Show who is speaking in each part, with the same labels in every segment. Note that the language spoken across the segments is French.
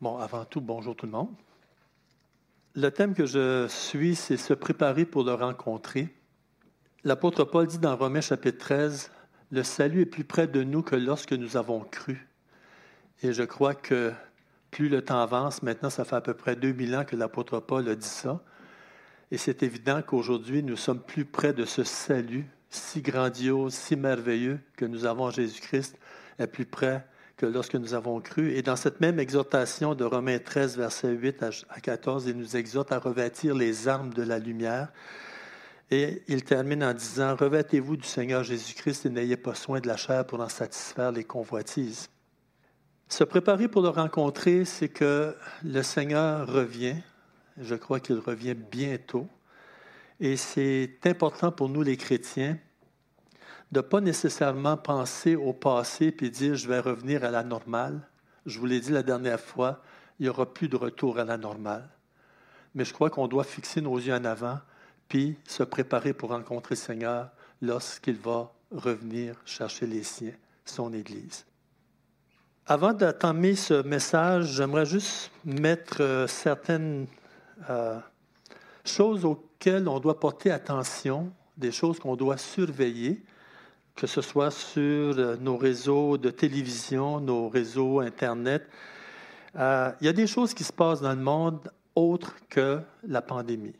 Speaker 1: Bon, avant tout, bonjour tout le monde. Le thème que je suis, c'est se préparer pour le rencontrer. L'apôtre Paul dit dans Romains chapitre 13, Le salut est plus près de nous que lorsque nous avons cru. Et je crois que plus le temps avance, maintenant ça fait à peu près 2000 ans que l'apôtre Paul a dit ça. Et c'est évident qu'aujourd'hui, nous sommes plus près de ce salut si grandiose, si merveilleux que nous avons en Jésus-Christ, est plus près que lorsque nous avons cru. Et dans cette même exhortation de Romains 13, versets 8 à 14, il nous exhorte à revêtir les armes de la lumière. Et il termine en disant, Revêtez-vous du Seigneur Jésus-Christ et n'ayez pas soin de la chair pour en satisfaire les convoitises. Se préparer pour le rencontrer, c'est que le Seigneur revient. Je crois qu'il revient bientôt. Et c'est important pour nous les chrétiens de ne pas nécessairement penser au passé puis dire je vais revenir à la normale. Je vous l'ai dit la dernière fois, il n'y aura plus de retour à la normale. Mais je crois qu'on doit fixer nos yeux en avant puis se préparer pour rencontrer le Seigneur lorsqu'il va revenir chercher les siens, son Église. Avant d'attendre ce message, j'aimerais juste mettre euh, certaines euh, choses auxquelles on doit porter attention, des choses qu'on doit surveiller que ce soit sur euh, nos réseaux de télévision, nos réseaux Internet. Euh, il y a des choses qui se passent dans le monde autres que la pandémie.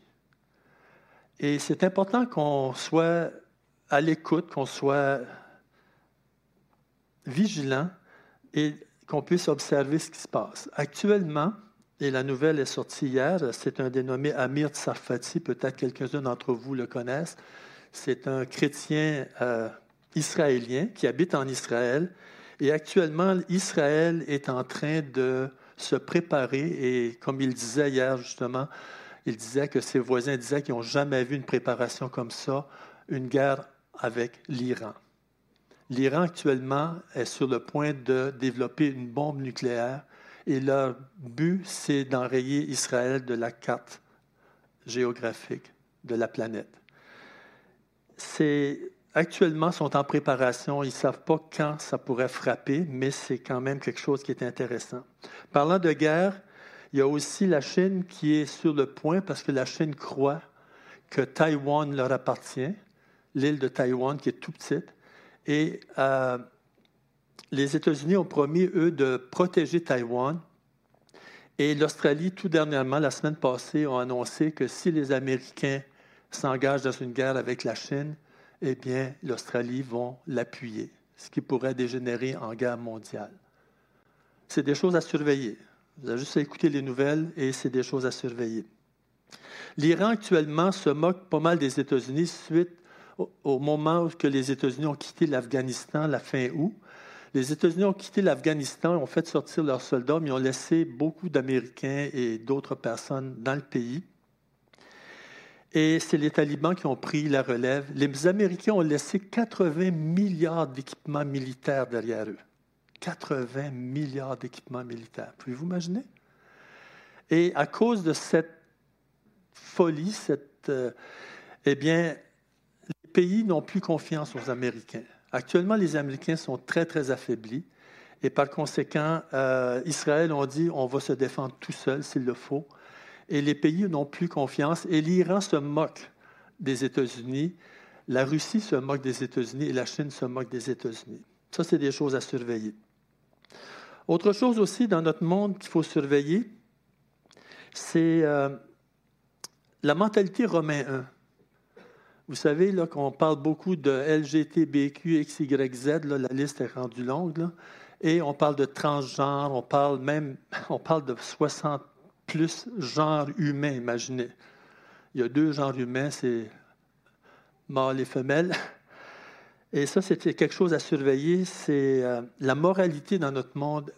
Speaker 1: Et c'est important qu'on soit à l'écoute, qu'on soit vigilant et qu'on puisse observer ce qui se passe. Actuellement, et la nouvelle est sortie hier, c'est un dénommé Amir Tsarfati, peut-être quelques-uns d'entre vous le connaissent. C'est un chrétien euh, israélien qui habite en Israël. Et actuellement, Israël est en train de se préparer. Et comme il disait hier, justement, il disait que ses voisins disaient qu'ils n'ont jamais vu une préparation comme ça, une guerre avec l'Iran. L'Iran actuellement est sur le point de développer une bombe nucléaire et leur but, c'est d'enrayer Israël de la carte géographique de la planète. C'est actuellement sont en préparation. Ils ne savent pas quand ça pourrait frapper, mais c'est quand même quelque chose qui est intéressant. Parlant de guerre, il y a aussi la Chine qui est sur le point parce que la Chine croit que Taïwan leur appartient, l'île de Taïwan qui est tout petite. Et euh, les États-Unis ont promis, eux, de protéger Taïwan. Et l'Australie, tout dernièrement, la semaine passée, ont annoncé que si les Américains s'engagent dans une guerre avec la Chine, eh bien, l'Australie va l'appuyer, ce qui pourrait dégénérer en guerre mondiale. C'est des choses à surveiller. Vous avez juste à écouter les nouvelles et c'est des choses à surveiller. L'Iran actuellement se moque pas mal des États-Unis suite au, moment où les États-Unis ont quitté l'Afghanistan la fin août. Les États-Unis ont quitté l'Afghanistan, ont fait sortir leurs soldats, mais ont laissé beaucoup d'Américains et d'autres personnes dans le pays. Et c'est les talibans qui ont pris la relève. Les Américains ont laissé 80 milliards d'équipements militaires derrière eux. 80 milliards d'équipements militaires. Pouvez-vous imaginer? Et à cause de cette folie, cette, euh, eh bien, les pays n'ont plus confiance aux Américains. Actuellement, les Américains sont très, très affaiblis. Et par conséquent, euh, Israël ont dit on va se défendre tout seul s'il le faut et les pays n'ont plus confiance et l'Iran se moque des États-Unis, la Russie se moque des États-Unis et la Chine se moque des États-Unis. Ça, c'est des choses à surveiller. Autre chose aussi dans notre monde qu'il faut surveiller, c'est euh, la mentalité romain 1. Vous savez là, qu'on parle beaucoup de LGTBQ, XYZ, là, la liste est rendue longue, et on parle de transgenre, on parle même on parle de 60 plus genre humain, imaginez. Il y a deux genres humains, c'est mâle et femelle. Et ça, c'était quelque chose à surveiller. C'est euh, la moralité dans notre monde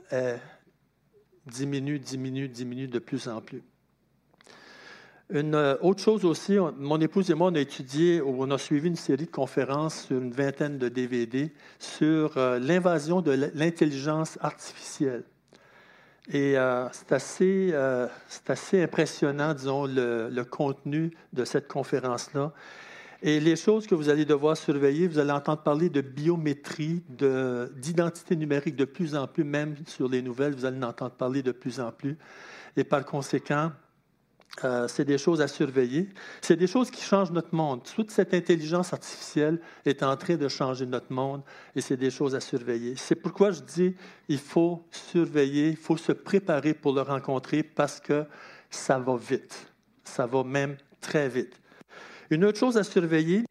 Speaker 1: diminue, diminue, diminue de plus en plus. Une euh, autre chose aussi, mon épouse et moi, on a étudié, on a suivi une série de conférences sur une vingtaine de DVD sur euh, l'invasion de l'intelligence artificielle. Et euh, c'est assez, euh, assez, impressionnant, disons, le, contenu de cette conférence-là. Et les choses que vous allez devoir surveiller, vous allez entendre parler de biométrie, d'identité numérique de plus en plus, même sur les nouvelles, vous allez en entendre parler de plus en plus. Et par conséquent, euh, c'est des choses à surveiller. C'est des choses qui changent notre monde. Toute cette intelligence artificielle est en train de changer notre monde et c'est des choses à surveiller. C'est pourquoi je dis il faut surveiller, il faut se préparer pour le rencontrer parce que ça va vite. Ça va même très vite. Une autre chose à surveiller,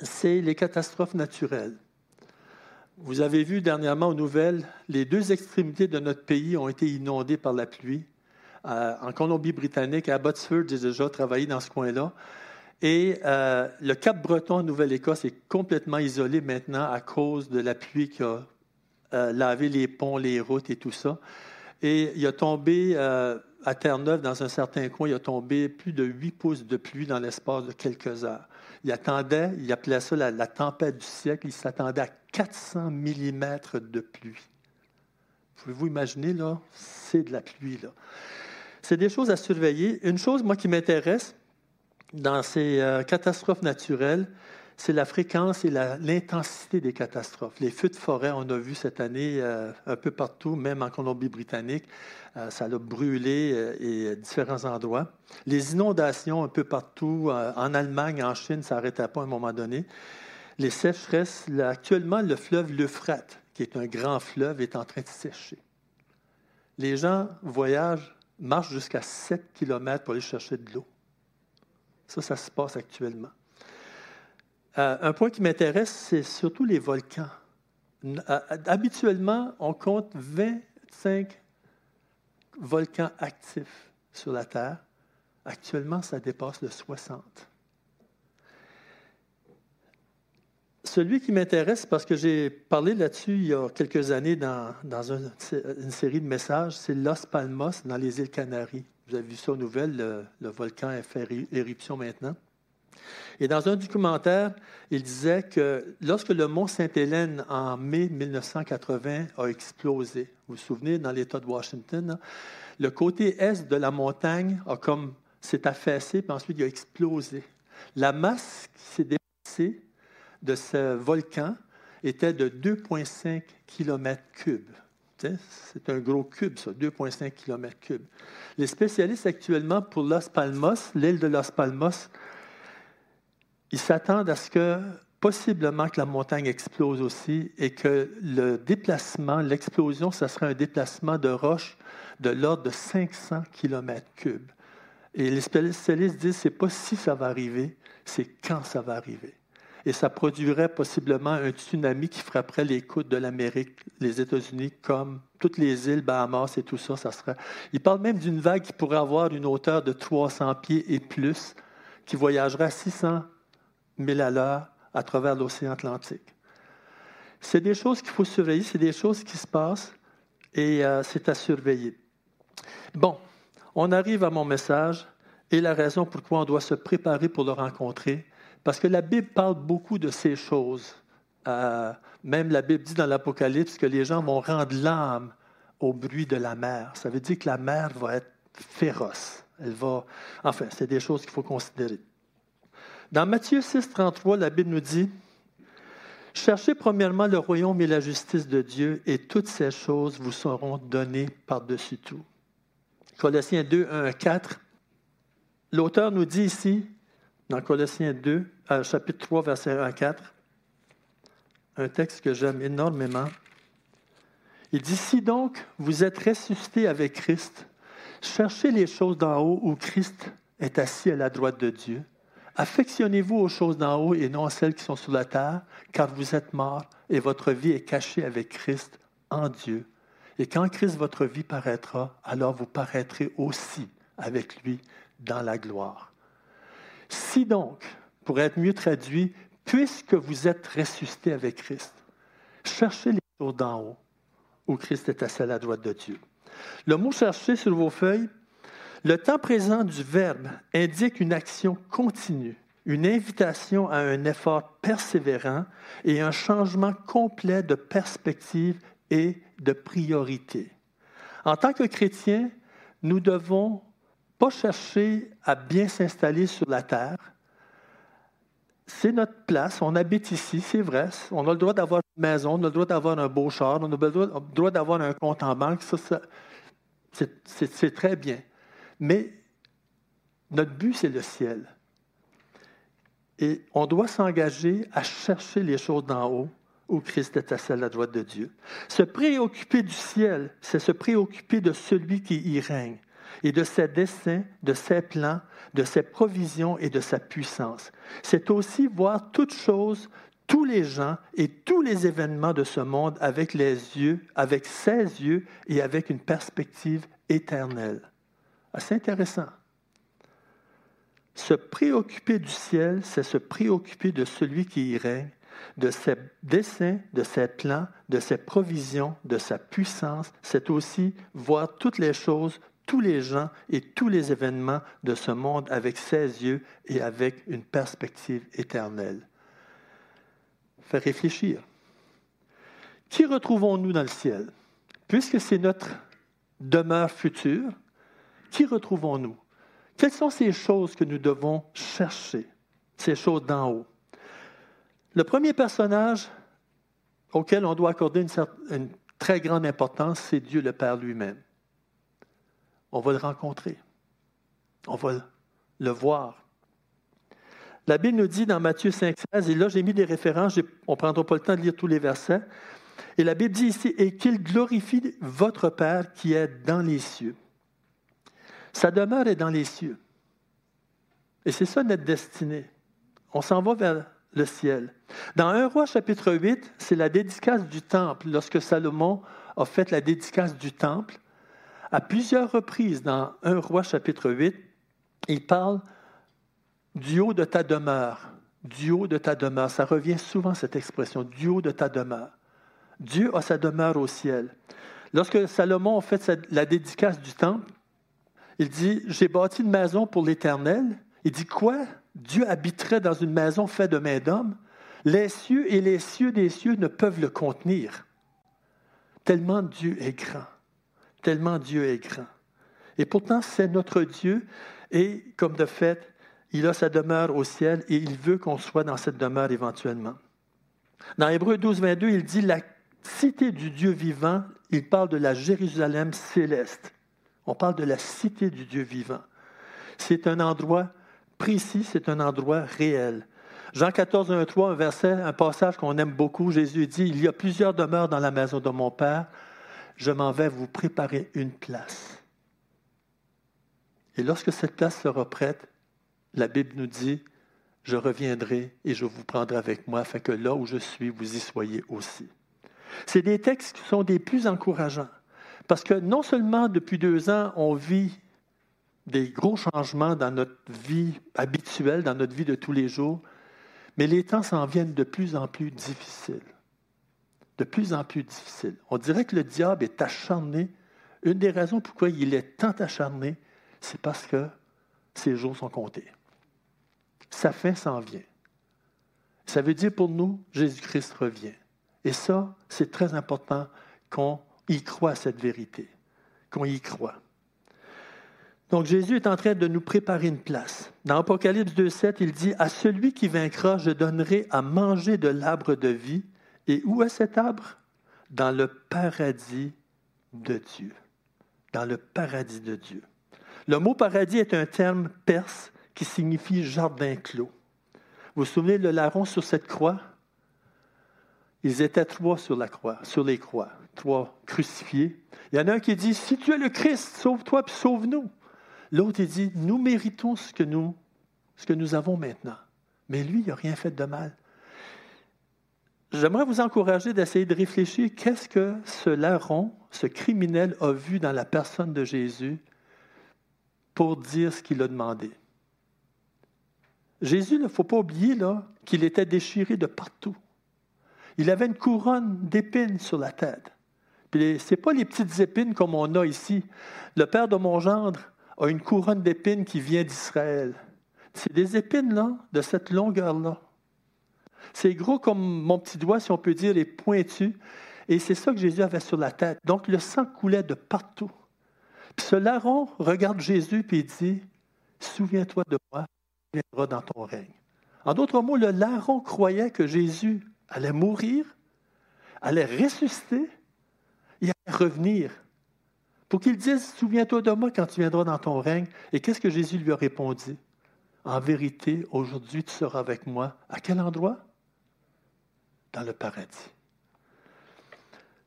Speaker 1: c'est les catastrophes naturelles. Vous avez vu dernièrement aux nouvelles, les deux extrémités de notre pays ont été inondées par la pluie. Euh, en Colombie-Britannique, à Abbotsford, j'ai déjà travaillé dans ce coin-là. Et euh, le Cap Breton en Nouvelle-Écosse est complètement isolé maintenant à cause de la pluie qui a euh, lavé les ponts, les routes et tout ça. Et il a tombé à Terre-Neuve, dans un certain coin, il a tombé plus de 8 pouces de pluie dans l'espace de quelques heures. Il attendait, il appelait ça la, la tempête du siècle, il s'attendait à 400 mm de pluie. Pouvez-vous imaginer, là? C'est de la pluie, là. C'est des choses à surveiller. Une chose, moi, qui m'intéresse dans ces euh, catastrophes naturelles, c'est la fréquence et l'intensité des catastrophes. Les feux de forêt, on a vu cette année euh, un peu partout, même en Colombie-Britannique, euh, ça a brûlé et à différents endroits. Les inondations un peu partout, en Allemagne, en Chine, ça n'arrêtait pas à un moment donné. Les sécheresses, actuellement, le fleuve l'Euphrate, qui est un grand fleuve, est en train de sécher. Les gens voyagent marche jusqu'à 7 km pour aller chercher de l'eau. Ça, ça se passe actuellement. Euh, un point qui m'intéresse, c'est surtout les volcans. Euh, habituellement, on compte 25 volcans actifs sur la Terre. Actuellement, ça dépasse le 60. Celui qui m'intéresse, parce que j'ai parlé là-dessus il y a quelques années dans, une série de messages, c'est Los Palmos dans les îles Canaries. Vous avez vu ça aux nouvelles, le, volcan a fait éruption maintenant. Et dans un documentaire, il disait que lorsque le mont Sainte-Hélène, en mai 1980, a explosé, vous vous souvenez, dans l'État de Washington, hein, le côté est de la montagne a comme s'est affaissé, puis ensuite il a explosé. La masse qui s'est déplacée de ce volcan était de 2,5 km cubes. C'est un gros cube, ça, 2,5 km cubes. Les spécialistes actuellement pour Los Palmos, l'île de Los Palmos, ils s'attendent à ce que possiblement que la montagne explose aussi et que le déplacement, l'explosion, ce serait un déplacement de roches de l'ordre de 500 km cubes. Et les spécialistes disent, c'est pas si ça va arriver, c'est quand ça va arriver et ça produirait possiblement un tsunami qui frapperait les côtes de l'Amérique, les États-Unis, comme toutes les îles, Bahamas et tout ça. ça serait... Il parle même d'une vague qui pourrait avoir une hauteur de 300 pieds et plus, qui voyagerait à 600 000 à l'heure à travers l'océan Atlantique. C'est des choses qu'il faut surveiller, c'est des choses qui se passent et euh, c'est à surveiller. Bon, on arrive à mon message et la raison pourquoi on doit se préparer pour le rencontrer. Parce que la Bible parle beaucoup de ces choses. Euh, même la Bible dit dans l'Apocalypse que les gens vont rendre l'âme au bruit de la mer. Ça veut dire que la mer va être féroce. Elle va. Enfin, c'est des choses qu'il faut considérer. Dans Matthieu 6, 33, la Bible nous dit Cherchez premièrement le royaume et la justice de Dieu, et toutes ces choses vous seront données par-dessus tout. Colossiens 2, 1 4. L'auteur nous dit ici dans Colossiens 2, euh, chapitre 3, verset 1 à 4, un texte que j'aime énormément. Il dit, si donc vous êtes ressuscité avec Christ, cherchez les choses d'en haut où Christ est assis à la droite de Dieu. Affectionnez-vous aux choses d'en haut et non à celles qui sont sur la terre, car vous êtes morts et votre vie est cachée avec Christ en Dieu. Et quand Christ, votre vie, paraîtra, alors vous paraîtrez aussi avec lui dans la gloire. Si donc, pour être mieux traduit, puisque vous êtes ressuscité avec Christ, cherchez les choses d'en haut, où Christ est assis à la droite de Dieu. Le mot chercher sur vos feuilles, le temps présent du verbe indique une action continue, une invitation à un effort persévérant et un changement complet de perspective et de priorité. En tant que chrétiens, nous devons chercher à bien s'installer sur la terre, c'est notre place, on habite ici, c'est vrai. On a le droit d'avoir une maison, on a le droit d'avoir un beau char, on a le droit d'avoir un compte en banque. Ça, c'est très bien. Mais notre but, c'est le ciel. Et on doit s'engager à chercher les choses d'en haut, où Christ est assis à la droite de Dieu. Se préoccuper du ciel, c'est se préoccuper de celui qui y règne et de ses desseins, de ses plans, de ses provisions et de sa puissance. C'est aussi voir toutes choses, tous les gens et tous les événements de ce monde avec les yeux, avec ses yeux et avec une perspective éternelle. Assez intéressant. Se préoccuper du ciel, c'est se préoccuper de celui qui y règne, de ses desseins, de ses plans, de ses provisions, de sa puissance. C'est aussi voir toutes les choses, tous les gens et tous les événements de ce monde avec ses yeux et avec une perspective éternelle. Faire réfléchir. Qui retrouvons-nous dans le ciel? Puisque c'est notre demeure future, qui retrouvons-nous? Quelles sont ces choses que nous devons chercher, ces choses d'en haut? Le premier personnage auquel on doit accorder une, une très grande importance, c'est Dieu le Père lui-même. On va le rencontrer. On va le voir. La Bible nous dit dans Matthieu 5, 16, et là j'ai mis des références, on ne prendra pas le temps de lire tous les versets, et la Bible dit ici, et qu'il glorifie votre Père qui est dans les cieux. Sa demeure est dans les cieux. Et c'est ça notre destinée. On s'en va vers le ciel. Dans 1 roi chapitre 8, c'est la dédicace du temple. Lorsque Salomon a fait la dédicace du temple, à plusieurs reprises dans 1 roi chapitre 8, il parle du haut de ta demeure. Du haut de ta demeure. Ça revient souvent cette expression, du haut de ta demeure. Dieu a sa demeure au ciel. Lorsque Salomon a fait la dédicace du temple, il dit, j'ai bâti une maison pour l'Éternel. Il dit quoi? Dieu habiterait dans une maison faite de main d'homme. Les cieux et les cieux des cieux ne peuvent le contenir. Tellement Dieu est grand. Tellement Dieu est grand. Et pourtant, c'est notre Dieu. Et comme de fait, il a sa demeure au ciel et il veut qu'on soit dans cette demeure éventuellement. Dans Hébreu 12, 22, il dit la cité du Dieu vivant, il parle de la Jérusalem céleste. On parle de la cité du Dieu vivant. C'est un endroit précis, c'est un endroit réel. Jean 14, 1, 3, un un passage qu'on aime beaucoup, Jésus dit, Il y a plusieurs demeures dans la maison de mon Père, je m'en vais vous préparer une place. Et lorsque cette place sera prête, la Bible nous dit, je reviendrai et je vous prendrai avec moi, afin que là où je suis, vous y soyez aussi. C'est des textes qui sont des plus encourageants. Parce que non seulement depuis deux ans, on vit des gros changements dans notre vie habituelle, dans notre vie de tous les jours, mais les temps s'en viennent de plus en plus difficiles. De plus en plus difficiles. On dirait que le diable est acharné. Une des raisons pourquoi il est tant acharné, c'est parce que ses jours sont comptés. Sa fin s'en vient. Ça veut dire pour nous, Jésus-Christ revient. Et ça, c'est très important qu'on y croit cette vérité, qu'on y croit. Donc Jésus est en train de nous préparer une place. Dans Apocalypse 2.7, il dit, À celui qui vaincra, je donnerai à manger de l'arbre de vie. Et où est cet arbre? Dans le paradis de Dieu. Dans le paradis de Dieu. Le mot paradis est un terme perse qui signifie jardin clos. Vous vous souvenez de larron sur cette croix? Ils étaient trois sur la croix, sur les croix, trois crucifiés. Il y en a un qui dit Si tu es le Christ, sauve-toi puis sauve-nous. L'autre, dit, nous méritons ce que nous, ce que nous avons maintenant. Mais lui, il n'a rien fait de mal. J'aimerais vous encourager d'essayer de réfléchir qu'est-ce que ce larron, ce criminel, a vu dans la personne de Jésus pour dire ce qu'il a demandé. Jésus, il ne faut pas oublier qu'il était déchiré de partout. Il avait une couronne d'épines sur la tête. Ce n'est pas les petites épines comme on a ici. Le père de mon gendre, a une couronne d'épines qui vient d'Israël. C'est des épines, là, de cette longueur-là. C'est gros comme mon petit doigt, si on peut dire, et pointu. Et c'est ça que Jésus avait sur la tête. Donc le sang coulait de partout. Puis ce larron regarde Jésus et dit Souviens-toi de moi, tu viendras dans ton règne. En d'autres mots, le larron croyait que Jésus allait mourir, allait ressusciter et allait revenir. Pour qu'il dise, souviens-toi de moi quand tu viendras dans ton règne. Et qu'est-ce que Jésus lui a répondu? En vérité, aujourd'hui, tu seras avec moi. À quel endroit? Dans le paradis.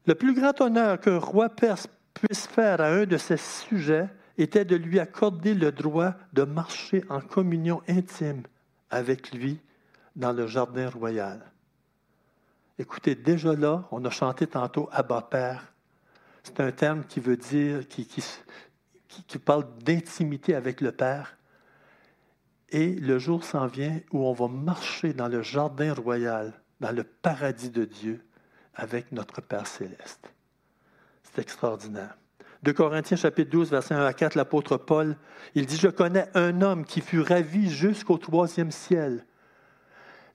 Speaker 1: Le plus grand honneur qu'un roi perse puisse faire à un de ses sujets était de lui accorder le droit de marcher en communion intime avec lui dans le jardin royal. Écoutez, déjà là, on a chanté tantôt Abba Père. C'est un terme qui veut dire, qui, qui, qui parle d'intimité avec le Père. Et le jour s'en vient où on va marcher dans le jardin royal, dans le paradis de Dieu, avec notre Père céleste. C'est extraordinaire. De Corinthiens chapitre 12, verset 1 à 4, l'apôtre Paul, il dit, Je connais un homme qui fut ravi jusqu'au troisième ciel.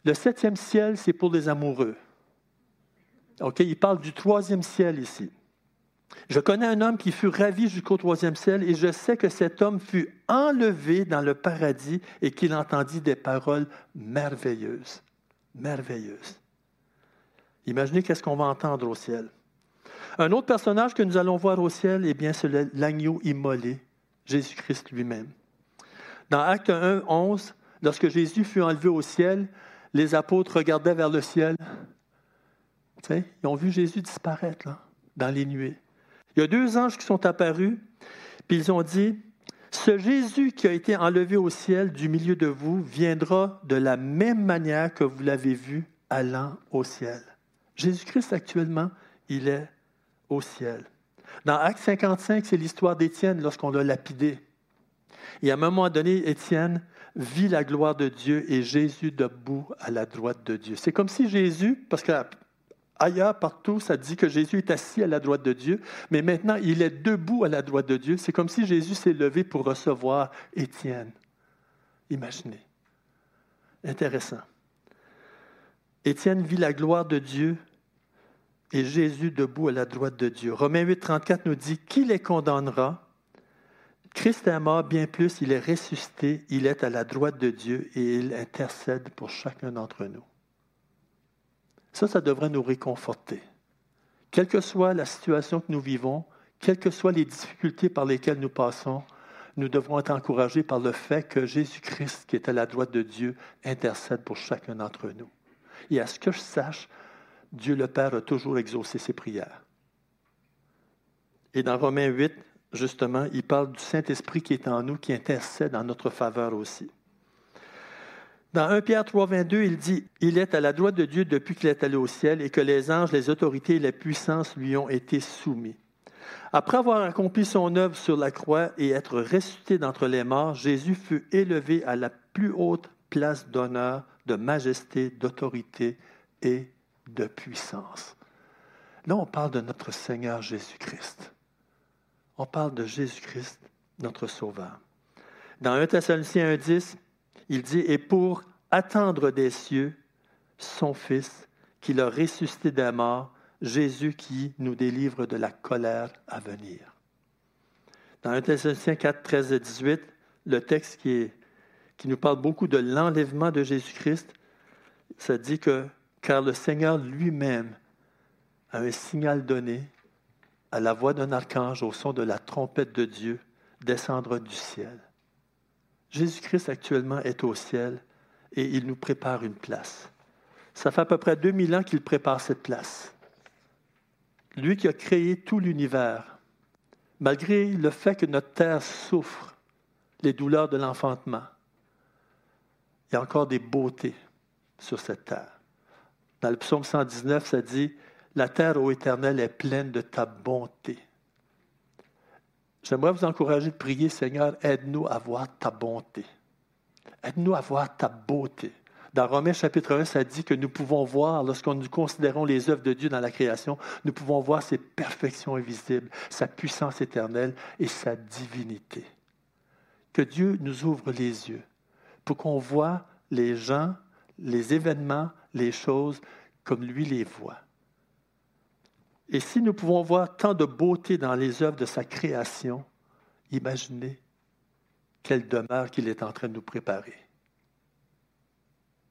Speaker 1: Le septième ciel, c'est pour les amoureux. OK, il parle du troisième ciel ici. Je connais un homme qui fut ravi jusqu'au troisième ciel et je sais que cet homme fut enlevé dans le paradis et qu'il entendit des paroles merveilleuses. Merveilleuses. Imaginez qu'est-ce qu'on va entendre au ciel. Un autre personnage que nous allons voir au ciel, eh bien, c'est l'agneau immolé, Jésus-Christ lui-même. Dans Acte 1, 11, lorsque Jésus fut enlevé au ciel, les apôtres regardaient vers le ciel. ils ont vu Jésus disparaître dans les nuées. Il y a deux anges qui sont apparus, puis ils ont dit, ce Jésus qui a été enlevé au ciel du milieu de vous viendra de la même manière que vous l'avez vu allant au ciel. Jésus-Christ actuellement, il est au ciel. Dans Acte 55, c'est l'histoire d'Étienne lorsqu'on l'a lapidé. Et à un moment donné, Étienne vit la gloire de Dieu et Jésus debout à la droite de Dieu. C'est comme si Jésus, parce qu'ailleurs, partout, ça dit que Jésus est assis à la droite de Dieu, mais maintenant, il est debout à la droite de Dieu. C'est comme si Jésus s'est levé pour recevoir Étienne. Imaginez. Intéressant. Étienne vit la gloire de Dieu et Jésus debout à la droite de Dieu. Romains 8, 34 nous dit Qui les condamnera? Christ est mort, bien plus, il est ressuscité, il est à la droite de Dieu et il intercède pour chacun d'entre nous. Ça, ça devrait nous réconforter. Quelle que soit la situation que nous vivons, quelles que soient les difficultés par lesquelles nous passons, nous devrons être encouragés par le fait que Jésus-Christ, qui est à la droite de Dieu, intercède pour chacun d'entre nous. Et à ce que je sache, Dieu le Père a toujours exaucé ses prières. Et dans Romains 8, justement, il parle du Saint-Esprit qui est en nous, qui intercède en notre faveur aussi. Dans 1 Pierre 3, 22, il dit Il est à la droite de Dieu depuis qu'il est allé au ciel et que les anges, les autorités et les puissances lui ont été soumis. Après avoir accompli son œuvre sur la croix et être ressuscité d'entre les morts, Jésus fut élevé à la plus haute place d'honneur, de majesté, d'autorité et de puissance. Là, on parle de notre Seigneur Jésus-Christ. On parle de Jésus-Christ, notre Sauveur. Dans 1 Thessaloniciens 1.10, il dit, Et pour attendre des cieux son Fils, qu'il a ressuscité des morts, Jésus qui nous délivre de la colère à venir. Dans 1 Thessaloniciens 4, 13 et 18, le texte qui, qui nous parle beaucoup de l'enlèvement de Jésus-Christ, ça dit que car le Seigneur lui-même a un signal donné à la voix d'un archange au son de la trompette de Dieu descendre du ciel. Jésus-Christ actuellement est au ciel et il nous prépare une place. Ça fait à peu près 2000 ans qu'il prépare cette place. Lui qui a créé tout l'univers, malgré le fait que notre terre souffre les douleurs de l'enfantement, il y a encore des beautés sur cette terre. Dans le psaume 119, ça dit La terre, ô éternel, est pleine de ta bonté. J'aimerais vous encourager de prier, Seigneur, aide-nous à voir ta bonté. Aide-nous à voir ta beauté. Dans Romains chapitre 1, ça dit que nous pouvons voir, lorsqu'on nous considérons les œuvres de Dieu dans la création, nous pouvons voir ses perfections invisibles, sa puissance éternelle et sa divinité. Que Dieu nous ouvre les yeux pour qu'on voit les gens, les événements, les choses comme lui les voit. Et si nous pouvons voir tant de beauté dans les œuvres de sa création, imaginez quelle demeure qu'il est en train de nous préparer.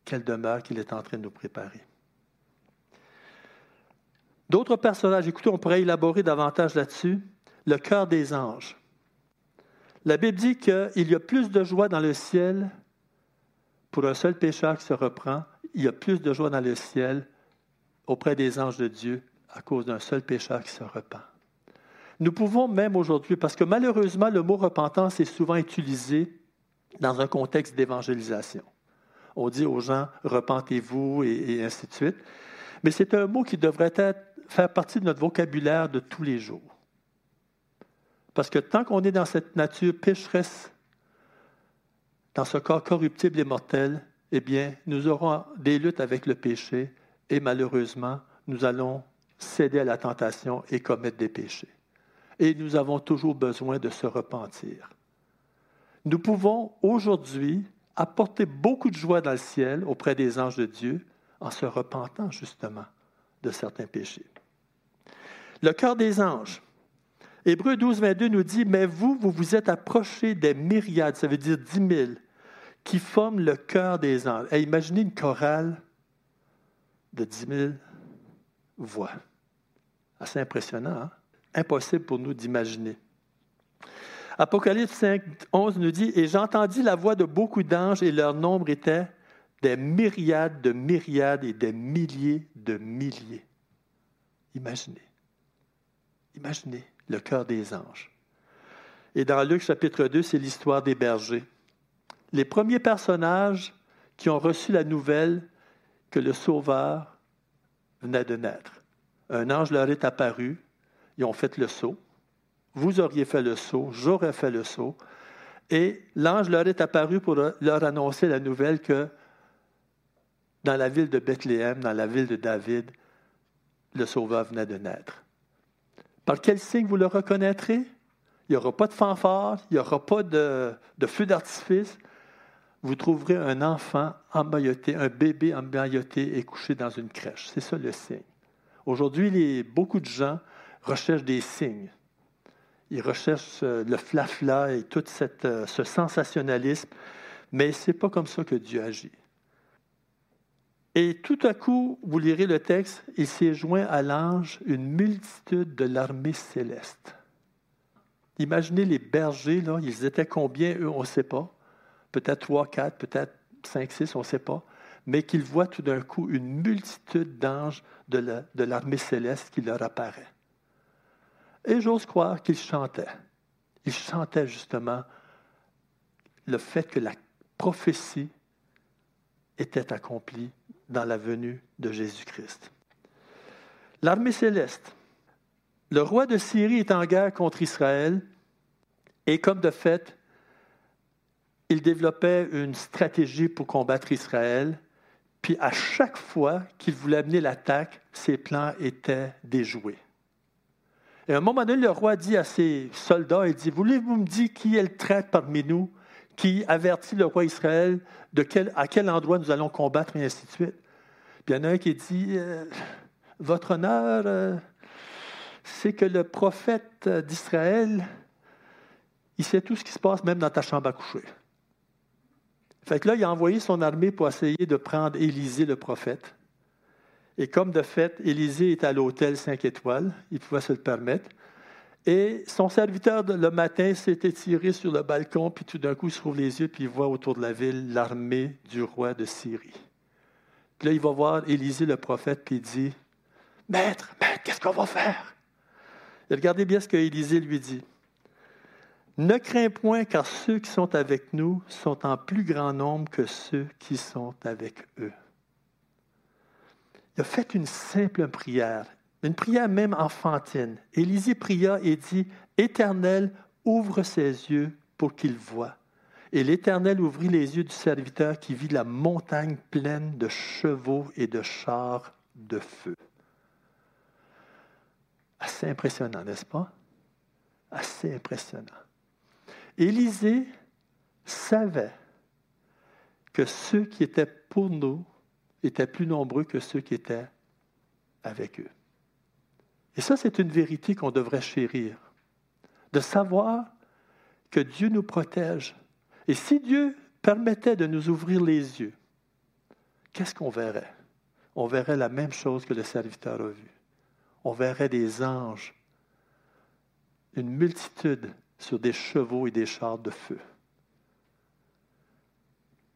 Speaker 1: quelle demeure qu'il est en train de nous préparer. D'autres personnages, écoutez, on pourrait élaborer davantage là-dessus. Le cœur des anges. La Bible dit qu'il y a plus de joie dans le ciel pour un seul pécheur qui se reprend. Il y a plus de joie dans le ciel auprès des anges de Dieu à cause d'un seul pécheur qui se repent. Nous pouvons même aujourd'hui, parce que malheureusement, le mot repentance est souvent utilisé dans un contexte d'évangélisation. On dit aux gens, repentez-vous et, ainsi de suite. Mais c'est un mot qui devrait faire partie de notre vocabulaire de tous les jours. Parce que tant qu'on est dans cette nature pécheresse, dans ce corps corruptible et mortel, eh bien, nous aurons des luttes avec le péché et malheureusement, nous allons céder à la tentation et commettre des péchés. Et nous avons toujours besoin de se repentir. Nous pouvons aujourd'hui apporter beaucoup de joie dans le ciel auprès des anges de Dieu en se repentant justement de certains péchés. Le cœur des anges. Hébreu 12, 22 nous dit, mais vous, vous vous êtes approchés des myriades, ça veut dire dix mille, qui forment le cœur des anges. imaginez une chorale de dix mille voix. Assez impressionnant, hein? Impossible pour nous d'imaginer. Apocalypse 5, 11 nous dit, Et j'entendis la voix de beaucoup d'anges, et leur nombre était des myriades de myriades et des milliers de milliers. Imaginez. Imaginez le cœur des anges. Et dans Luc chapitre 2, c'est l'histoire des bergers. Les premiers personnages qui ont reçu la nouvelle que le Sauveur venait de naître. Un ange leur est apparu, ils ont fait le saut. Vous auriez fait le saut, j'aurais fait le saut. Et l'ange leur est apparu pour leur annoncer la nouvelle que dans la ville de Bethléem, dans la ville de David, le Sauveur venait de naître. Par quel signe vous le reconnaîtrez? Il n'y aura pas de fanfare, il n'y aura pas de, feu d'artifice. Vous trouverez un enfant emmailloté, un bébé emmailloté et couché dans une crèche. C'est ça le signe. Aujourd'hui, beaucoup de gens recherchent des signes. Ils recherchent euh, le flafla et tout euh, ce sensationnalisme, mais ce n'est pas comme ça que Dieu agit. Et tout à coup, vous lirez le texte, il s'est joint à l'ange une multitude de l'armée céleste. Imaginez les bergers, là, ils étaient combien, eux, on ne sait pas. Peut-être trois, quatre, peut-être cinq, six, on ne sait pas. Mais qu'ils voient tout d'un coup une multitude d'anges de l'armée céleste qui leur apparaît. Et j'ose croire qu'ils chantaient. Ils chantaient justement le fait que la prophétie était accomplie dans la venue de Jésus-Christ. L'armée céleste. Le roi de Syrie est en guerre contre Israël et comme de fait, il développait une stratégie pour combattre Israël. Puis à chaque fois qu'il voulait mener l'attaque, ses plans étaient déjoués. Et à un moment donné, le roi dit à ses soldats, il dit, voulez-vous me dire qui est le traître parmi nous, qui avertit le roi Israël à quel endroit nous allons combattre, et ainsi de suite? Puis il y en a un qui dit, euh, votre honneur, euh, c'est que le prophète d'Israël, il sait tout ce qui se passe même dans ta chambre à coucher. Fait que là, il a envoyé son armée pour essayer de prendre Élisée le prophète. Et comme de fait, Élisée est à l'hôtel 5 étoiles, il pouvait se le permettre. Et son serviteur, le matin, s'est étiré sur le balcon, puis tout d'un coup, il se les yeux, puis il voit autour de la ville l'armée du roi de Syrie. Puis là, il va voir Élisée le prophète, puis il dit Maître, maître, qu'est-ce qu'on va faire Et regardez bien ce que Élisée lui dit. Ne crains point, car ceux qui sont avec nous sont en plus grand nombre que ceux qui sont avec eux. Il a fait une simple prière, une prière même enfantine. Élisée pria et dit Éternel, ouvre ses yeux pour qu'il voie. Et l'Éternel ouvrit les yeux du serviteur qui vit la montagne pleine de chevaux et de chars de feu. Assez impressionnant, n'est-ce pas? Assez impressionnant. Élisée savait que ceux qui étaient pour nous étaient plus nombreux que ceux qui étaient avec eux. Et ça, c'est une vérité qu'on devrait chérir. De savoir que Dieu nous protège. Et si Dieu permettait de nous ouvrir les yeux, qu'est-ce qu'on verrait? On verrait la même chose que le serviteur a vu. On verrait des anges, une multitude sur des chevaux et des chars de feu.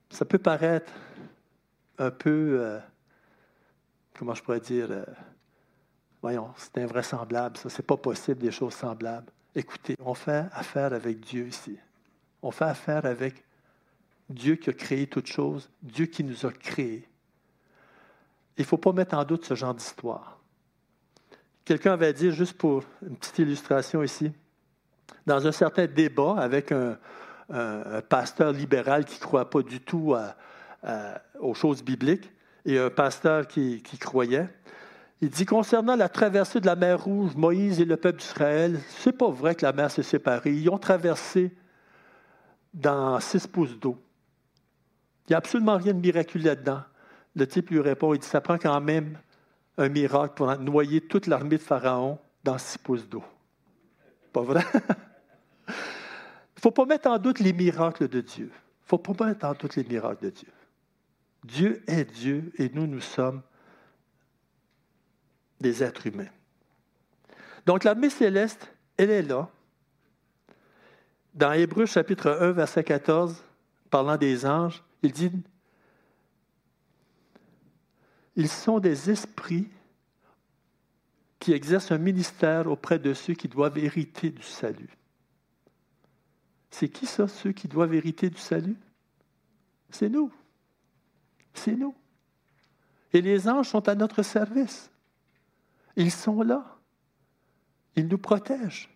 Speaker 1: Ça peut paraître un peu, euh, comment je pourrais dire, euh, voyons, c'est invraisemblable, ça, c'est pas possible des choses semblables. Écoutez, on fait affaire avec Dieu ici. On fait affaire avec Dieu qui a créé toutes choses, Dieu qui nous a créés. Il ne faut pas mettre en doute ce genre d'histoire. Quelqu'un avait dit, juste pour une petite illustration ici, dans un certain débat avec un, pasteur libéral qui ne croit pas du tout aux choses bibliques et un pasteur qui, croyait, il dit concernant la traversée de la mer Rouge, Moïse et le peuple d'Israël, c'est pas vrai que la mer s'est séparée. Ils ont traversé dans six pouces d'eau. Il n'y a absolument rien de miraculeux là-dedans. Le type lui répond, il dit, ça prend quand même un miracle pour noyer toute l'armée de Pharaon dans six pouces d'eau. Il ne faut pas mettre en doute les miracles de Dieu. Il ne faut pas mettre en doute les miracles de Dieu. Dieu est Dieu et nous, nous sommes des êtres humains. Donc l'armée céleste, elle est là. Dans Hébreu chapitre 1, verset 14, parlant des anges, il dit, ils sont des esprits qui exercent un ministère auprès de ceux qui doivent hériter du salut. C'est qui ça, ceux qui doivent hériter du salut? C'est nous. C'est nous. Et les anges sont à notre service. Ils sont là. Ils nous protègent.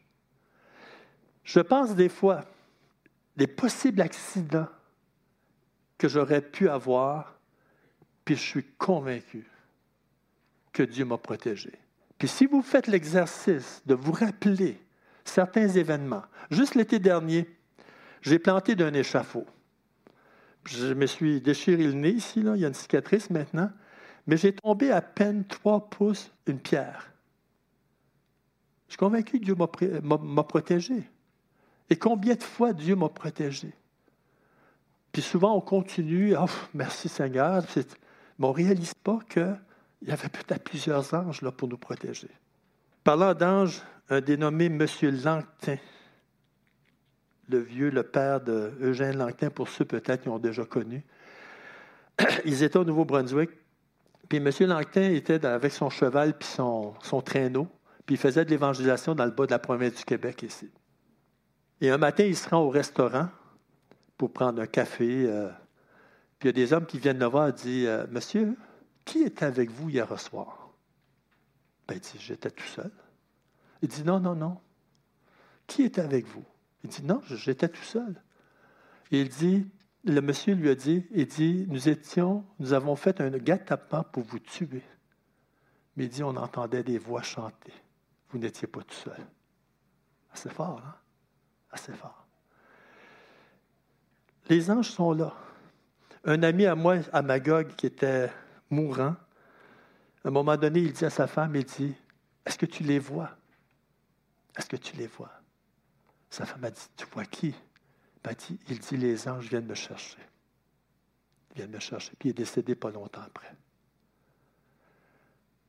Speaker 1: Je pense des fois, des possibles accidents que j'aurais pu avoir, puis je suis convaincu que Dieu m'a protégé. Puis si vous faites l'exercice de vous rappeler certains événements, juste l'été dernier, j'ai planté d'un échafaud. Je me suis déchiré le nez ici, il y a une cicatrice maintenant, mais j'ai tombé à peine trois pouces une pierre. Je suis convaincu que Dieu m'a protégé. Et combien de fois Dieu m'a protégé? Puis souvent, on continue, oh, merci Seigneur, mais on ne réalise pas qu'il y avait peut-être plusieurs anges là pour nous protéger. Parlant d'anges, un dénommé M. Langtin, le vieux, le père de Eugène Langtin, pour ceux peut-être qui ont déjà connu, ils étaient au Nouveau-Brunswick, puis M. Langtin était avec son cheval puis son, son traîneau, puis il faisait de l'évangélisation dans le bas de la province du Québec ici. Et un matin, il se rend au restaurant pour prendre un café. Euh, puis il y a des hommes qui viennent le voir et disent euh, Monsieur, qui était avec vous hier soir? Ben, Il dit J'étais tout seul. Il dit Non, non, non. Qui était avec vous? Il dit Non, j'étais tout seul. Et il dit Le monsieur lui a dit Il dit Nous étions, nous avons fait un guet-apens pour vous tuer. Mais il dit On entendait des voix chanter. Vous n'étiez pas tout seul. Assez fort, hein? Assez fort. Les anges sont là. Un ami à moi, à Magog, qui était mourant, à un moment donné, il dit à sa femme, il dit, est-ce que tu les vois? Est-ce que tu les vois? Sa femme a dit, tu vois qui? Il dit, les anges viennent me chercher. Ils viennent me chercher. Puis il est décédé pas longtemps après.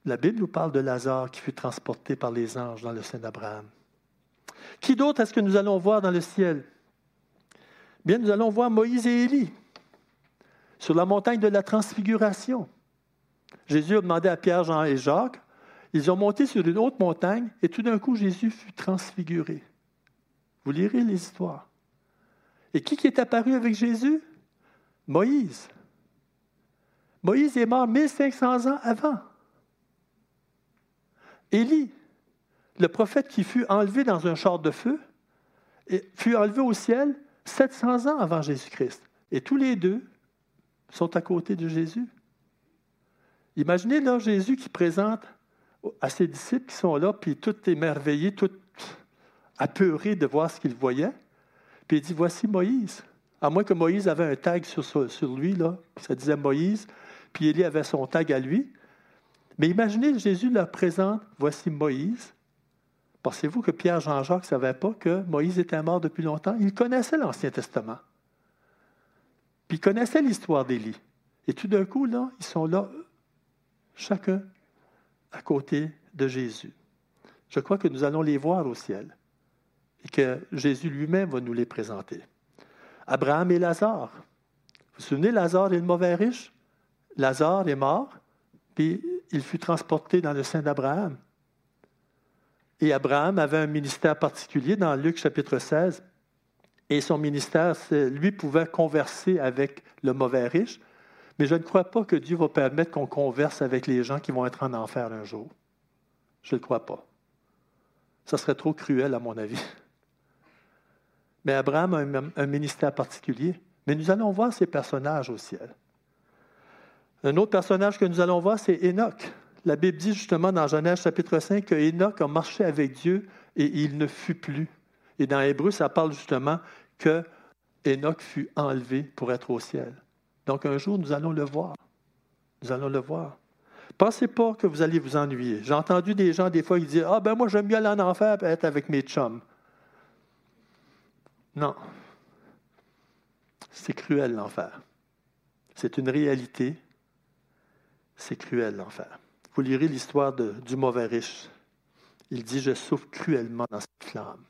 Speaker 1: La Bible nous parle de Lazare qui fut transporté par les anges dans le sein d'Abraham. Qui d'autre est-ce que nous allons voir dans le ciel? Bien, nous allons voir Moïse et Élie sur la montagne de la transfiguration. Jésus a demandé à Pierre, Jean et Jacques, ils ont monté sur une autre montagne et tout d'un coup Jésus fut transfiguré. Vous lirez les histoires. Et qui, est apparu avec Jésus? Moïse. Moïse est mort 1500 ans avant. Élie, le prophète qui fut enlevé dans un char de feu, fut enlevé au ciel 700 ans avant Jésus-Christ. Et tous les deux sont à côté de Jésus. Imaginez là Jésus qui présente à ses disciples qui sont là, puis tout émerveillé, tout apeuré de voir ce qu'ils voyaient. Puis il dit, voici Moïse. À moins que Moïse avait un tag sur, lui, là, ça disait Moïse, puis Élie avait son tag à lui. Mais imaginez, Jésus leur présente, voici Moïse, Pensez-vous que Pierre Jean-Jacques ne savait pas que Moïse était mort depuis longtemps? Il connaissait l'Ancien Testament. Puis il connaissait l'histoire d'Élie. Et tout d'un coup, là, ils sont là, chacun à côté de Jésus. Je crois que nous allons les voir au ciel et que Jésus lui-même va nous les présenter. Abraham et Lazare. Vous vous souvenez, Lazare et le mauvais riche? Lazare est mort, puis il fut transporté dans le sein d'Abraham. Et Abraham avait un ministère particulier dans Luc chapitre 16. Et son ministère, lui pouvait converser avec le mauvais riche, mais je ne crois pas que Dieu va permettre qu'on converse avec les gens qui vont être en enfer un jour. Je ne le crois pas. Ça serait trop cruel, à mon avis. Mais Abraham a un, ministère particulier. Mais nous allons voir ces personnages au ciel. Un autre personnage que nous allons voir, c'est Enoch. La Bible dit justement dans Genèse chapitre 5 que Enoch a marché avec Dieu et il ne fut plus. Et dans Hébreu, ça parle justement que Enoch fut enlevé pour être au ciel. Donc un jour, nous allons le voir. Nous allons le voir. Pensez pas que vous allez vous ennuyer. J'ai entendu des gens des fois qui disent Ah ben moi j'aime bien aller en enfer et être avec mes chums. Non. C'est cruel l'enfer. C'est une réalité. C'est cruel l'enfer. Vous lirez l'histoire du mauvais riche. Il dit, je souffre cruellement dans cette flamme.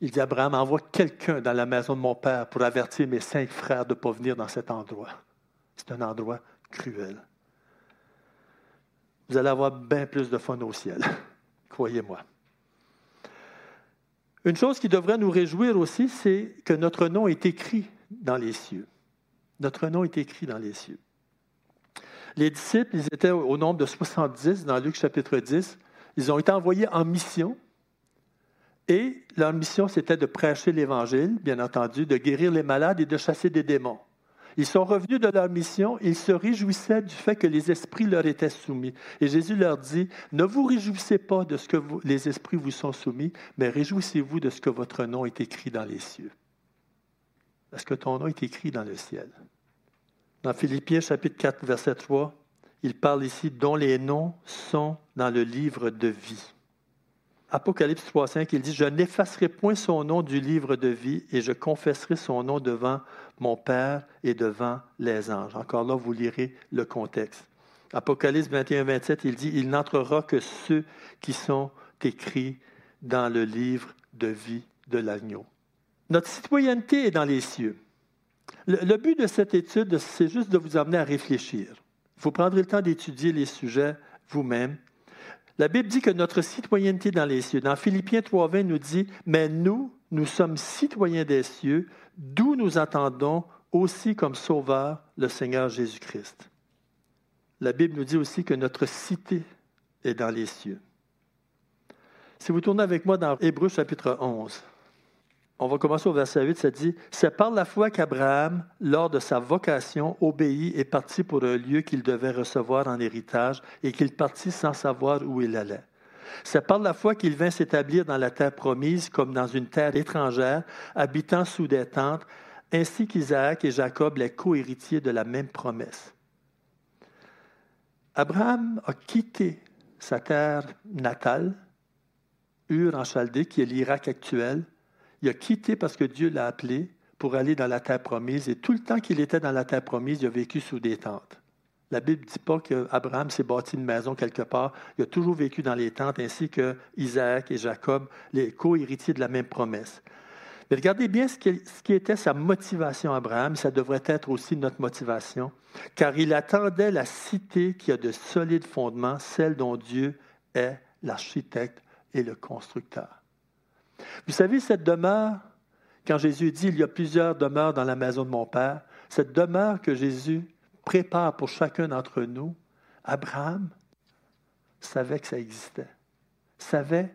Speaker 1: Il dit, Abraham, envoie quelqu'un dans la maison de mon père pour avertir mes cinq frères de ne pas venir dans cet endroit. C'est un endroit cruel. Vous allez avoir bien plus de fun au ciel, croyez-moi. Une chose qui devrait nous réjouir aussi, c'est que notre nom est écrit dans les cieux. Notre nom est écrit dans les cieux. Les disciples, ils étaient au nombre de 70 dans Luc chapitre 10. Ils ont été envoyés en mission. Et leur mission, c'était de prêcher l'Évangile, bien entendu, de guérir les malades et de chasser des démons. Ils sont revenus de leur mission, ils se réjouissaient du fait que les esprits leur étaient soumis. Et Jésus leur dit, ne vous réjouissez pas de ce que les esprits vous sont soumis, mais réjouissez-vous de ce que votre nom est écrit dans les cieux. Est-ce que ton nom est écrit dans le ciel? Dans Philippiens chapitre 4, verset 3, il parle ici dont les noms sont dans le livre de vie. Apocalypse 3, 5, il dit, je n'effacerai point son nom du livre de vie et je confesserai son nom devant mon Père et devant les anges. Encore là, vous lirez le contexte. Apocalypse 21, 27, il dit, il n'entrera que ceux qui sont écrits dans le livre de vie de l'agneau. Notre citoyenneté est dans les cieux. Le, but de cette étude, c'est juste de vous amener à réfléchir. Vous prendrez le temps d'étudier les sujets vous-même. La Bible dit que notre citoyenneté dans les cieux. Dans Philippiens 3.20, nous dit, mais nous, nous sommes citoyens des cieux, d'où nous attendons aussi comme sauveur le Seigneur Jésus-Christ. La Bible nous dit aussi que notre cité est dans les cieux. Si vous tournez avec moi dans Hébreu chapitre 11, on va commencer au verset 8, ça dit C'est par la foi qu'Abraham, lors de sa vocation, obéit et partit pour un lieu qu'il devait recevoir en héritage et qu'il partit sans savoir où il allait. C'est par la foi qu'il vint s'établir dans la terre promise comme dans une terre étrangère, habitant sous des tentes, ainsi qu'Isaac et Jacob, les co-héritiers de la même promesse. Abraham a quitté sa terre natale, Ur en Chaldée, qui est l'Irak actuel, il a quitté parce que Dieu l'a appelé pour aller dans la terre promise. Et tout le temps qu'il était dans la terre promise, il a vécu sous des tentes. La Bible ne dit pas qu'Abraham s'est bâti une maison quelque part. Il a toujours vécu dans les tentes, ainsi que Isaac et Jacob, les co-héritiers de la même promesse. Mais regardez bien ce qui, ce qui était sa motivation, Abraham. Ça devrait être aussi notre motivation, car il attendait la cité qui a de solides fondements, celle dont Dieu est l'architecte et le constructeur. Vous savez, cette demeure, quand Jésus dit il y a plusieurs demeures dans la maison de mon Père, cette demeure que Jésus prépare pour chacun d'entre nous, Abraham savait que ça existait, savait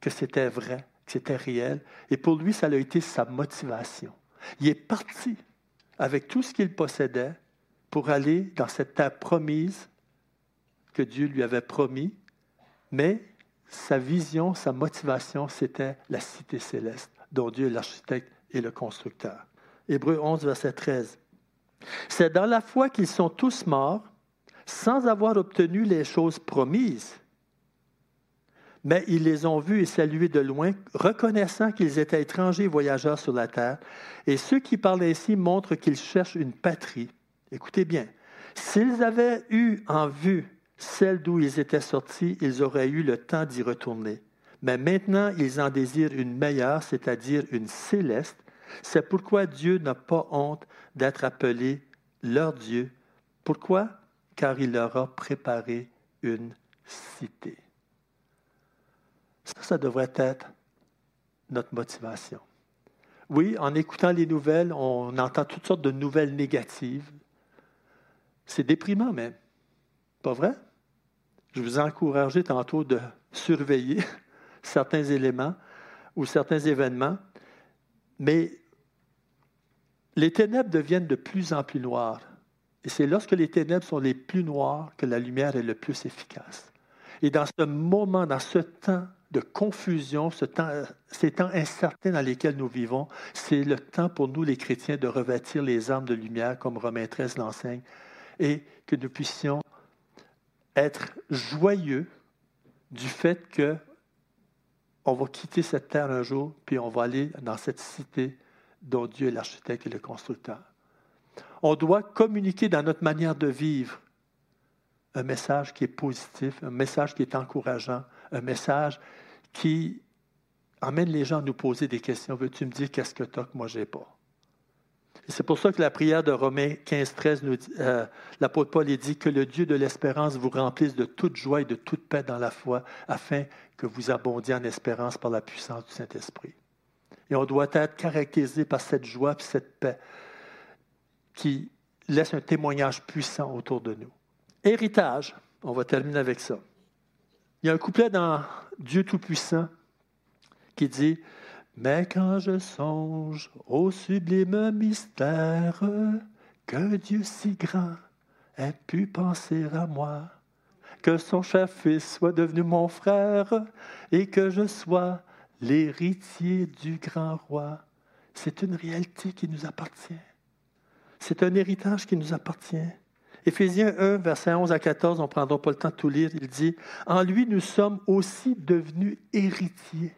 Speaker 1: que c'était vrai, que c'était réel, et pour lui, ça a été sa motivation. Il est parti avec tout ce qu'il possédait pour aller dans cette terre promise que Dieu lui avait promis, mais sa vision, sa motivation, c'était la cité céleste, dont Dieu est l'architecte et le constructeur. Hébreu 11, verset 13. C'est dans la foi qu'ils sont tous morts sans avoir obtenu les choses promises. Mais ils les ont vus et salués de loin, reconnaissant qu'ils étaient étrangers voyageurs sur la terre. Et ceux qui parlent ainsi montrent qu'ils cherchent une patrie. Écoutez bien. S'ils avaient eu en vue celle d'où ils étaient sortis, ils auraient eu le temps d'y retourner. Mais maintenant, ils en désirent une meilleure, c'est-à-dire une céleste. C'est pourquoi Dieu n'a pas honte d'être appelé leur Dieu. Pourquoi? Car il leur a préparé une cité. Ça, ça devrait être notre motivation. Oui, en écoutant les nouvelles, on entend toutes sortes de nouvelles négatives. C'est déprimant même. Pas vrai? Je vous ai tantôt de surveiller certains éléments ou certains événements, mais les ténèbres deviennent de plus en plus noires. Et c'est lorsque les ténèbres sont les plus noires que la lumière est le plus efficace. Et dans ce moment, dans ce temps de confusion, ce temps, ces temps incertains dans lesquels nous vivons, c'est le temps pour nous, les chrétiens, de revêtir les armes de lumière, comme Romain 13 l'enseigne, et que nous puissions être joyeux du fait que on va quitter cette terre un jour, puis on va aller dans cette cité dont Dieu est l'architecte et le constructeur. On doit communiquer dans notre manière de vivre un message qui est positif, un message qui est encourageant, un message qui amène les gens à nous poser des questions. Veux-tu me dire qu'est-ce que tu as que moi je n'ai pas? C'est pour ça que la prière de Romains 15, 13, nous dit, euh, l'apôtre Paul dit que le Dieu de l'espérance vous remplisse de toute joie et de toute paix dans la foi, afin que vous abondiez en espérance par la puissance du Saint-Esprit. Et on doit être caractérisé par cette joie et cette paix qui laisse un témoignage puissant autour de nous. Héritage, on va terminer avec ça. Il y a un couplet dans Dieu Tout-Puissant qui dit mais quand je songe au sublime mystère qu'un Dieu si grand ait pu penser à moi, que son cher fils soit devenu mon frère et que je sois l'héritier du grand roi, c'est une réalité qui nous appartient. C'est un héritage qui nous appartient. Éphésiens 1, versets 11 à 14, on ne prendra pas le temps de tout lire, il dit, En lui nous sommes aussi devenus héritiers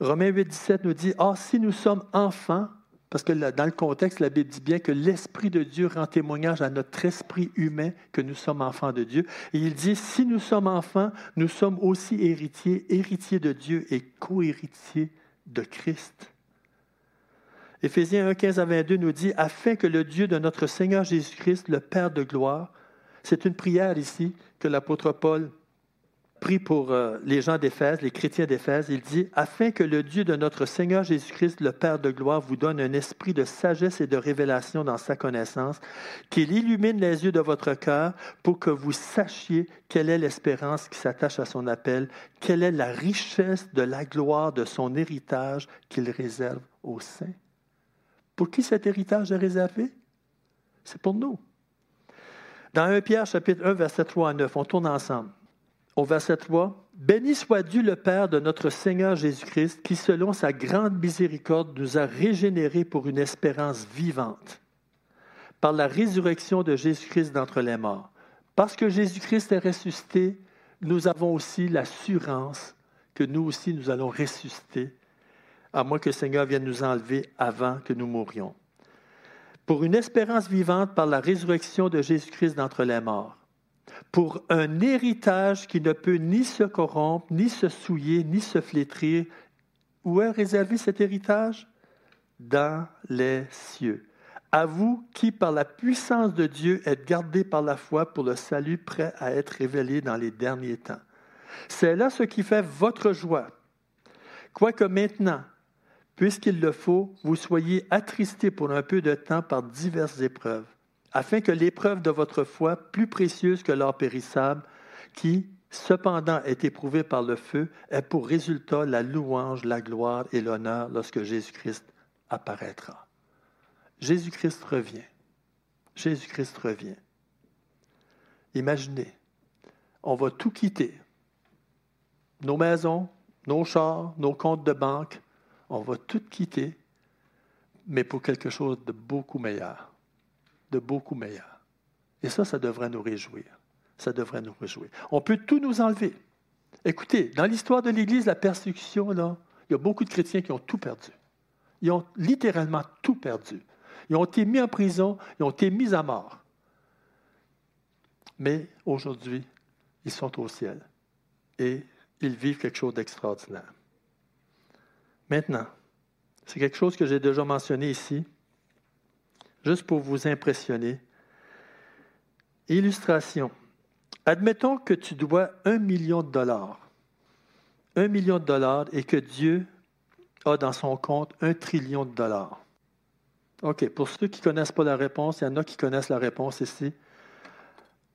Speaker 1: Romains 8, 17 nous dit, Ah, si nous sommes enfants, parce que dans le contexte, la Bible dit bien que l'Esprit de Dieu rend témoignage à notre esprit humain que nous sommes enfants de Dieu. Et il dit, si nous sommes enfants, nous sommes aussi héritiers, héritiers de Dieu et co-héritiers de Christ. Éphésiens 1, 15 à 22 nous dit, afin que le Dieu de notre Seigneur Jésus-Christ, le Père de gloire, c'est une prière ici que l'apôtre Paul prie pour euh, les gens d'Éphèse, les chrétiens d'Éphèse. Il dit Afin que le Dieu de notre Seigneur Jésus-Christ, le Père de gloire, vous donne un esprit de sagesse et de révélation dans sa connaissance, qu'il illumine les yeux de votre cœur pour que vous sachiez quelle est l'espérance qui s'attache à son appel, quelle est la richesse de la gloire de son héritage qu'il réserve aux saints. Pour qui cet héritage est réservé? C'est pour nous. Dans 1 Pierre chapitre 1, verset 3 à 9, on tourne ensemble au verset 3, Béni soit Dieu le Père de notre Seigneur Jésus-Christ, qui selon sa grande miséricorde nous a régénérés pour une espérance vivante, par la résurrection de Jésus-Christ d'entre les morts. Parce que Jésus-Christ est ressuscité, nous avons aussi l'assurance que nous aussi nous allons ressusciter, à moins que le Seigneur vienne nous enlever avant que nous mourions. Pour une espérance vivante par la résurrection de Jésus-Christ d'entre les morts pour un héritage qui ne peut ni se corrompre, ni se souiller, ni se flétrir. Où est réservé cet héritage? Dans les cieux. À vous qui, par la puissance de Dieu, êtes gardés par la foi pour le salut prêt à être révélé dans les derniers temps. C'est là ce qui fait votre joie. Quoique maintenant, puisqu'il le faut, vous soyez attristés pour un peu de temps par diverses épreuves afin que l'épreuve de votre foi, plus précieuse que l'or périssable, qui, cependant, est éprouvée par le feu, ait pour résultat la louange, la gloire et l'honneur lorsque Jésus-Christ apparaîtra. Jésus-Christ revient. Jésus-Christ revient. Imaginez, on va tout quitter. Nos maisons, nos chars, nos comptes de banque, on va tout quitter, mais pour quelque chose de beaucoup meilleur beaucoup meilleur. Et ça, ça devrait nous réjouir. Ça devrait nous réjouir. On peut tout nous enlever. Écoutez, dans l'histoire de l'Église, la persécution, là, il y a beaucoup de chrétiens qui ont tout perdu. Ils ont littéralement tout perdu. Ils ont été mis en prison, ils ont été mis à mort. Mais aujourd'hui, ils sont au ciel et ils vivent quelque chose d'extraordinaire. Maintenant, c'est quelque chose que j'ai déjà mentionné ici, juste pour vous impressionner. Illustration. Admettons que tu dois un million de dollars. Un million de dollars et que Dieu a dans son compte un trillion de dollars. OK, pour ceux qui ne connaissent pas la réponse, il y en a qui connaissent la réponse ici.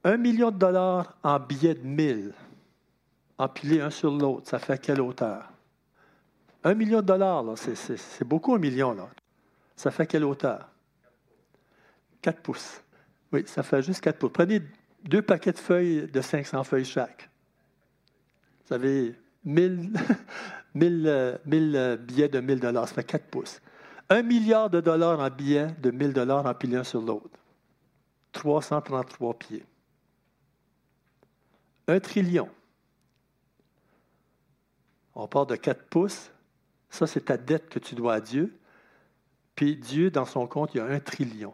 Speaker 1: Un million de dollars en billets de mille, empilés un sur l'autre, ça fait quelle hauteur? Un million de dollars, c'est beaucoup un million. Là. Ça fait quelle hauteur? Quatre pouces. Oui, ça fait juste quatre pouces. Prenez deux paquets de feuilles de 500 feuilles chaque. Vous avez 1000, euh, euh, billets de 1000 dollars, ça fait 4 pouces. Un milliard de dollars en billets de 1000 dollars empilés un sur l'autre. 333 pieds. Un trillion. On part de 4 pouces. Ça, c'est ta dette que tu dois à Dieu. Puis Dieu, dans son compte, il y a un trillion.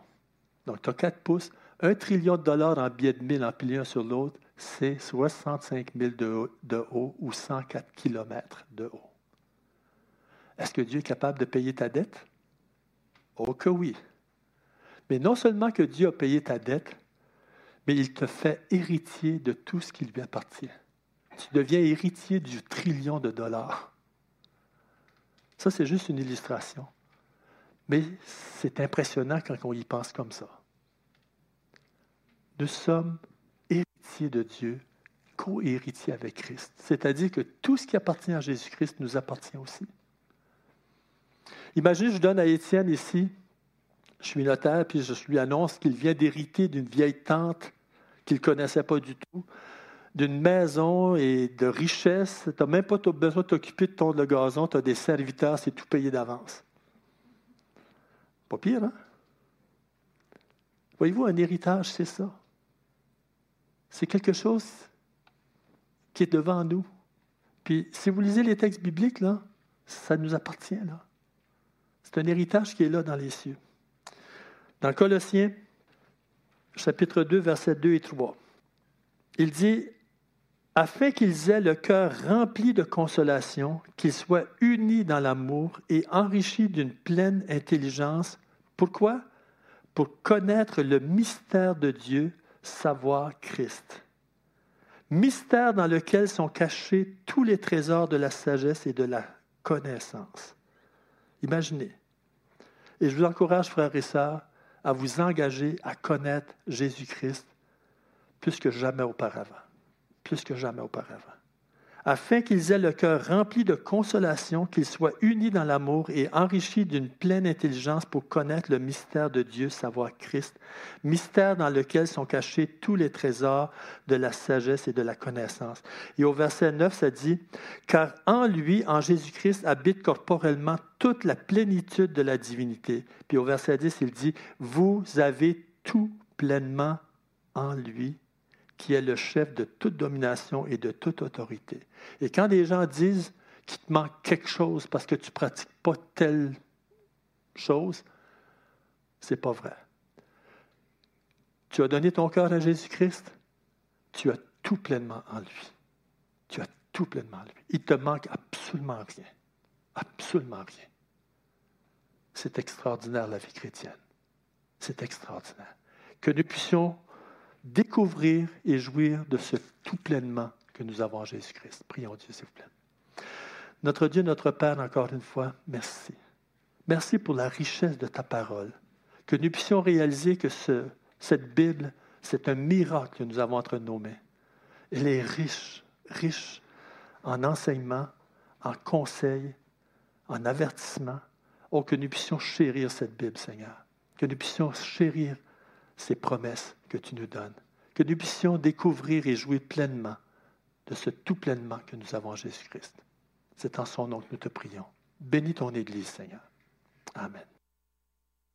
Speaker 1: Donc, tu as 4 pouces. Un trillion de dollars en billets de 1000 empilés un sur l'autre, c'est 65 000 de, de haut ou 104 km de haut. Est-ce que Dieu est capable de payer ta dette? Oh que oui. Mais non seulement que Dieu a payé ta dette, mais il te fait héritier de tout ce qui lui appartient. Tu deviens héritier du trillion de dollars. Ça, c'est juste une illustration. Mais c'est impressionnant quand on y pense comme ça. Nous sommes héritiers de Dieu, co-héritiers avec Christ. C'est-à-dire que tout ce qui appartient à Jésus-Christ nous appartient aussi. Imaginez, je donne à Étienne ici, je suis notaire, puis je lui annonce qu'il vient d'hériter d'une vieille tante qu'il ne connaissait pas du tout, d'une maison et de richesse. Tu n'as même pas besoin de t'occuper de ton le gazon, tu as des serviteurs, c'est tout payé d'avance. Pas pire, hein? Voyez-vous, un héritage, c'est ça. C'est quelque chose qui est devant nous. Puis, si vous lisez les textes bibliques, là, ça nous appartient. Là. C'est un héritage qui est là dans les cieux. Dans Colossiens, chapitre 2, versets 2 et 3, il dit Afin qu'ils aient le cœur rempli de consolation, qu'ils soient unis dans l'amour et enrichis d'une pleine intelligence. Pourquoi? Pour connaître le mystère de Dieu, savoir Christ. Mystère dans lequel sont cachés tous les trésors de la sagesse et de la connaissance. Imaginez. Et je vous encourage, frères et sœurs, à vous engager à connaître Jésus-Christ plus que jamais auparavant. Plus que jamais auparavant afin qu'ils aient le cœur rempli de consolation, qu'ils soient unis dans l'amour et enrichis d'une pleine intelligence pour connaître le mystère de Dieu, savoir Christ, mystère dans lequel sont cachés tous les trésors de la sagesse et de la connaissance. Et au verset 9, ça dit, Car en lui, en Jésus-Christ, habite corporellement toute la plénitude de la divinité. Puis au verset 10, il dit, Vous avez tout pleinement en lui qui est le chef de toute domination et de toute autorité. Et quand des gens disent qu'il te manque quelque chose parce que tu ne pratiques pas telle chose, c'est pas vrai. Tu as donné ton cœur à Jésus-Christ, tu as tout pleinement en lui. Tu as tout pleinement en lui. Il te manque absolument rien. Absolument rien. C'est extraordinaire la vie chrétienne. C'est extraordinaire. Que nous puissions découvrir et jouir de ce tout pleinement que nous avons en Jésus-Christ. Prions Dieu, s'il vous plaît. Notre Dieu, notre Père, encore une fois, merci. Merci pour la richesse de ta parole. Que nous puissions réaliser que ce, cette Bible, c'est un miracle que nous avons entre nos mains. Elle est riche, riche en enseignements, en conseils, en avertissements. Oh, que nous puissions chérir cette Bible, Seigneur. Que nous puissions chérir ces promesses que tu nous donnes. Que nous puissions découvrir et jouir pleinement de ce tout pleinement que nous avons en Jésus-Christ. C'est en son nom que nous te prions. Bénis ton Église, Seigneur. Amen.